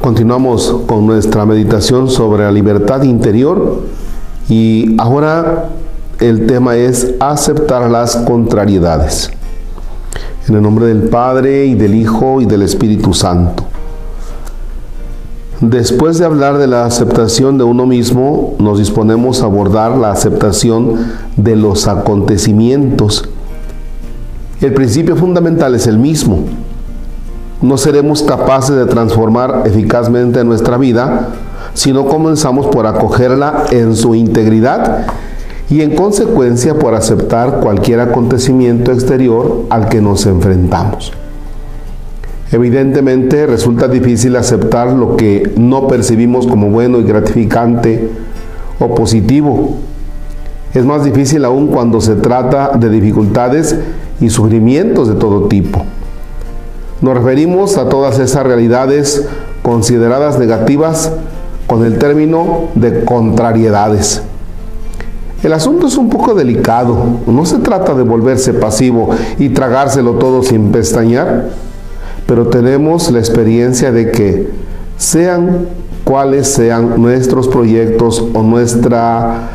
Continuamos con nuestra meditación sobre la libertad interior y ahora el tema es aceptar las contrariedades. En el nombre del Padre y del Hijo y del Espíritu Santo. Después de hablar de la aceptación de uno mismo, nos disponemos a abordar la aceptación de los acontecimientos. El principio fundamental es el mismo. No seremos capaces de transformar eficazmente nuestra vida si no comenzamos por acogerla en su integridad y en consecuencia por aceptar cualquier acontecimiento exterior al que nos enfrentamos. Evidentemente resulta difícil aceptar lo que no percibimos como bueno y gratificante o positivo. Es más difícil aún cuando se trata de dificultades y sufrimientos de todo tipo. Nos referimos a todas esas realidades consideradas negativas con el término de contrariedades. El asunto es un poco delicado. No se trata de volverse pasivo y tragárselo todo sin pestañear pero tenemos la experiencia de que sean cuales sean nuestros proyectos o nuestra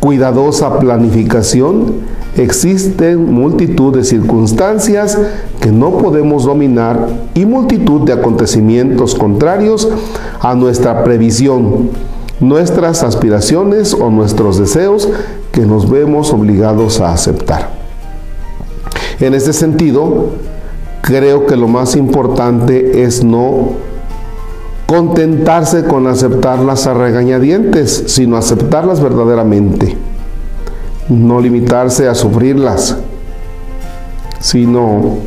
cuidadosa planificación, existen multitud de circunstancias que no podemos dominar y multitud de acontecimientos contrarios a nuestra previsión, nuestras aspiraciones o nuestros deseos que nos vemos obligados a aceptar. En este sentido, creo que lo más importante es no contentarse con aceptarlas a regañadientes, sino aceptarlas verdaderamente. No limitarse a sufrirlas, sino,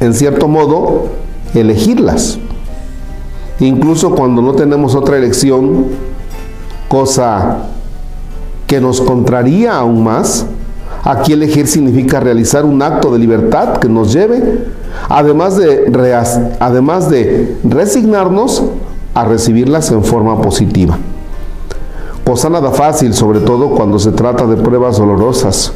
en cierto modo, elegirlas. Incluso cuando no tenemos otra elección, cosa que nos contraría aún más, Aquí elegir significa realizar un acto de libertad que nos lleve, además de, además de resignarnos a recibirlas en forma positiva. Cosa nada fácil, sobre todo cuando se trata de pruebas dolorosas.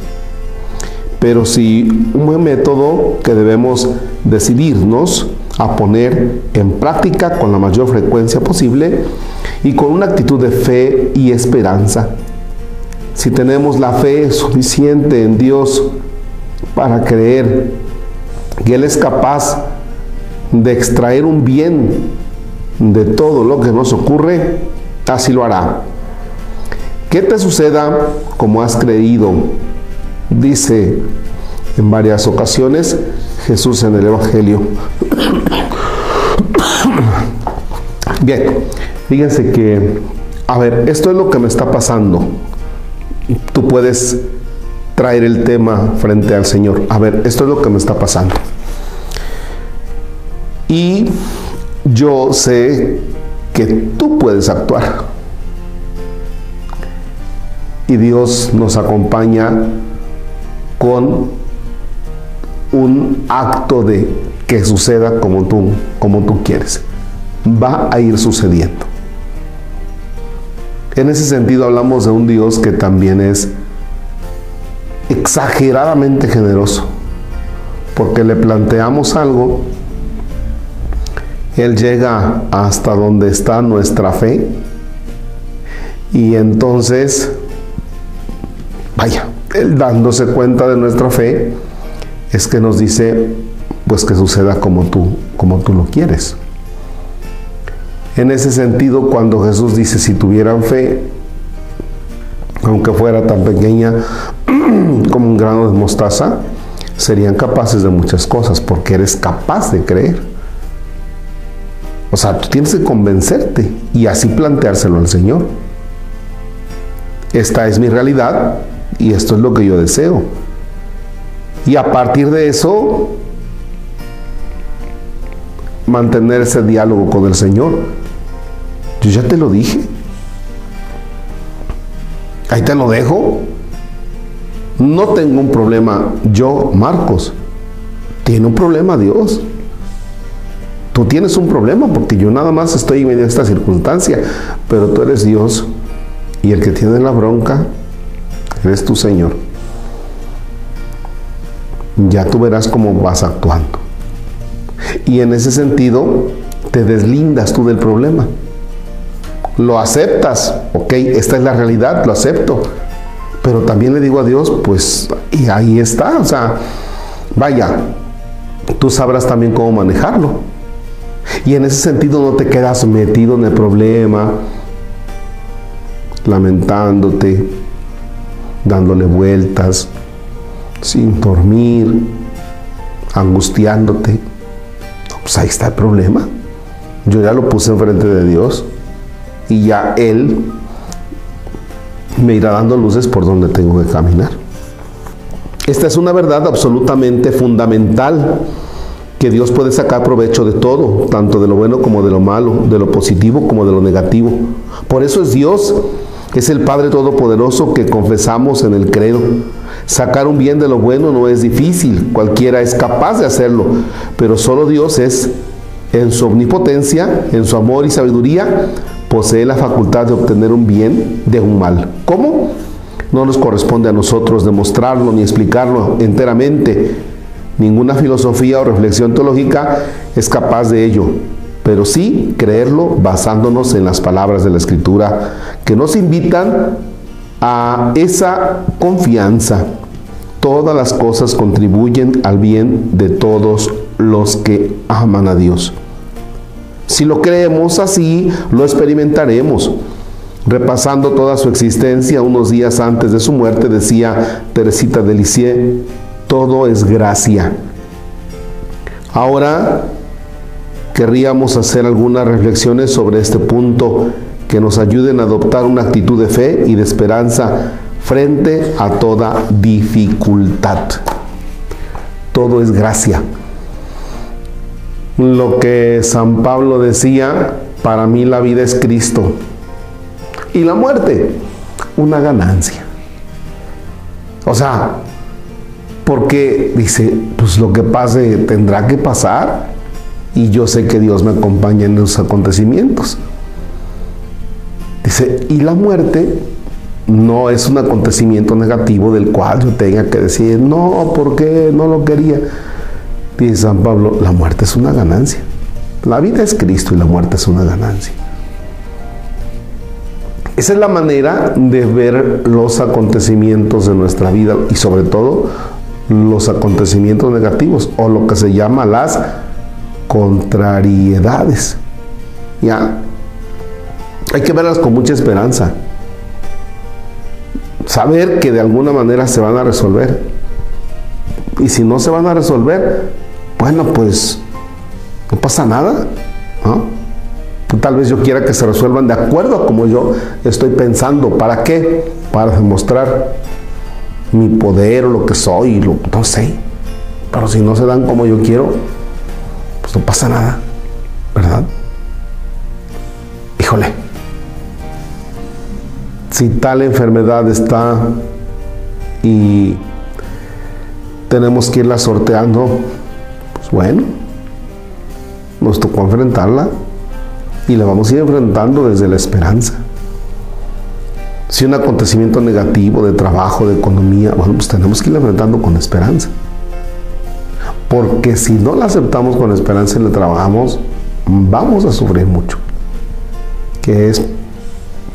Pero sí un buen método que debemos decidirnos a poner en práctica con la mayor frecuencia posible y con una actitud de fe y esperanza si tenemos la fe suficiente en Dios para creer que Él es capaz de extraer un bien de todo lo que nos ocurre, así lo hará. Que te suceda como has creído, dice en varias ocasiones Jesús en el Evangelio. Bien, fíjense que, a ver, esto es lo que me está pasando tú puedes traer el tema frente al Señor. A ver, esto es lo que me está pasando. Y yo sé que tú puedes actuar. Y Dios nos acompaña con un acto de que suceda como tú, como tú quieres. Va a ir sucediendo. En ese sentido hablamos de un Dios que también es exageradamente generoso, porque le planteamos algo, Él llega hasta donde está nuestra fe y entonces, vaya, Él dándose cuenta de nuestra fe, es que nos dice, pues que suceda como tú, como tú lo quieres. En ese sentido, cuando Jesús dice, si tuvieran fe, aunque fuera tan pequeña como un grano de mostaza, serían capaces de muchas cosas, porque eres capaz de creer. O sea, tú tienes que convencerte y así planteárselo al Señor. Esta es mi realidad y esto es lo que yo deseo. Y a partir de eso, mantener ese diálogo con el Señor yo ya te lo dije. Ahí te lo dejo. No tengo un problema yo, Marcos. Tiene un problema Dios. Tú tienes un problema porque yo nada más estoy en esta circunstancia, pero tú eres Dios y el que tiene la bronca eres tu Señor. Ya tú verás cómo vas actuando. Y en ese sentido, te deslindas tú del problema. Lo aceptas, ok, esta es la realidad, lo acepto. Pero también le digo a Dios, pues, y ahí está, o sea, vaya, tú sabrás también cómo manejarlo. Y en ese sentido no te quedas metido en el problema, lamentándote, dándole vueltas, sin dormir, angustiándote. Pues ahí está el problema. Yo ya lo puse enfrente de Dios y ya Él me irá dando luces por donde tengo que caminar. Esta es una verdad absolutamente fundamental que Dios puede sacar provecho de todo, tanto de lo bueno como de lo malo, de lo positivo como de lo negativo. Por eso es Dios, es el Padre Todopoderoso que confesamos en el credo. Sacar un bien de lo bueno no es difícil, cualquiera es capaz de hacerlo, pero solo Dios es, en su omnipotencia, en su amor y sabiduría, posee la facultad de obtener un bien de un mal. ¿Cómo? No nos corresponde a nosotros demostrarlo ni explicarlo enteramente. Ninguna filosofía o reflexión teológica es capaz de ello, pero sí creerlo basándonos en las palabras de la Escritura que nos invitan a esa confianza. Todas las cosas contribuyen al bien de todos los que aman a Dios. Si lo creemos así, lo experimentaremos. Repasando toda su existencia unos días antes de su muerte, decía Teresita de Lisieux, todo es gracia. Ahora querríamos hacer algunas reflexiones sobre este punto que nos ayuden a adoptar una actitud de fe y de esperanza frente a toda dificultad. Todo es gracia lo que San Pablo decía, para mí la vida es Cristo y la muerte, una ganancia. O sea, porque dice, pues lo que pase tendrá que pasar y yo sé que Dios me acompaña en los acontecimientos. Dice, y la muerte no es un acontecimiento negativo del cual yo tenga que decir, no, porque no lo quería. Dice San Pablo, la muerte es una ganancia. La vida es Cristo y la muerte es una ganancia. Esa es la manera de ver los acontecimientos de nuestra vida y sobre todo los acontecimientos negativos o lo que se llama las contrariedades. Ya, hay que verlas con mucha esperanza. Saber que de alguna manera se van a resolver. Y si no se van a resolver, bueno, pues no pasa nada, Tal vez yo quiera que se resuelvan de acuerdo a como yo estoy pensando. ¿Para qué? Para demostrar mi poder o lo que soy, lo, no sé. Pero si no se dan como yo quiero, pues no pasa nada, ¿verdad? Híjole, si tal enfermedad está y tenemos que irla sorteando, bueno, nos tocó enfrentarla y la vamos a ir enfrentando desde la esperanza. Si un acontecimiento negativo de trabajo, de economía, bueno, pues tenemos que ir enfrentando con esperanza. Porque si no la aceptamos con esperanza y la trabajamos, vamos a sufrir mucho. Que es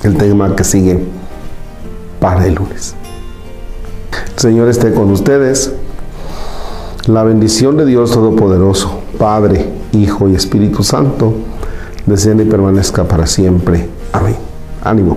el tema que sigue para el lunes. El Señor esté con ustedes. La bendición de Dios Todopoderoso, Padre, Hijo y Espíritu Santo, descienda y permanezca para siempre. Amén. Ánimo.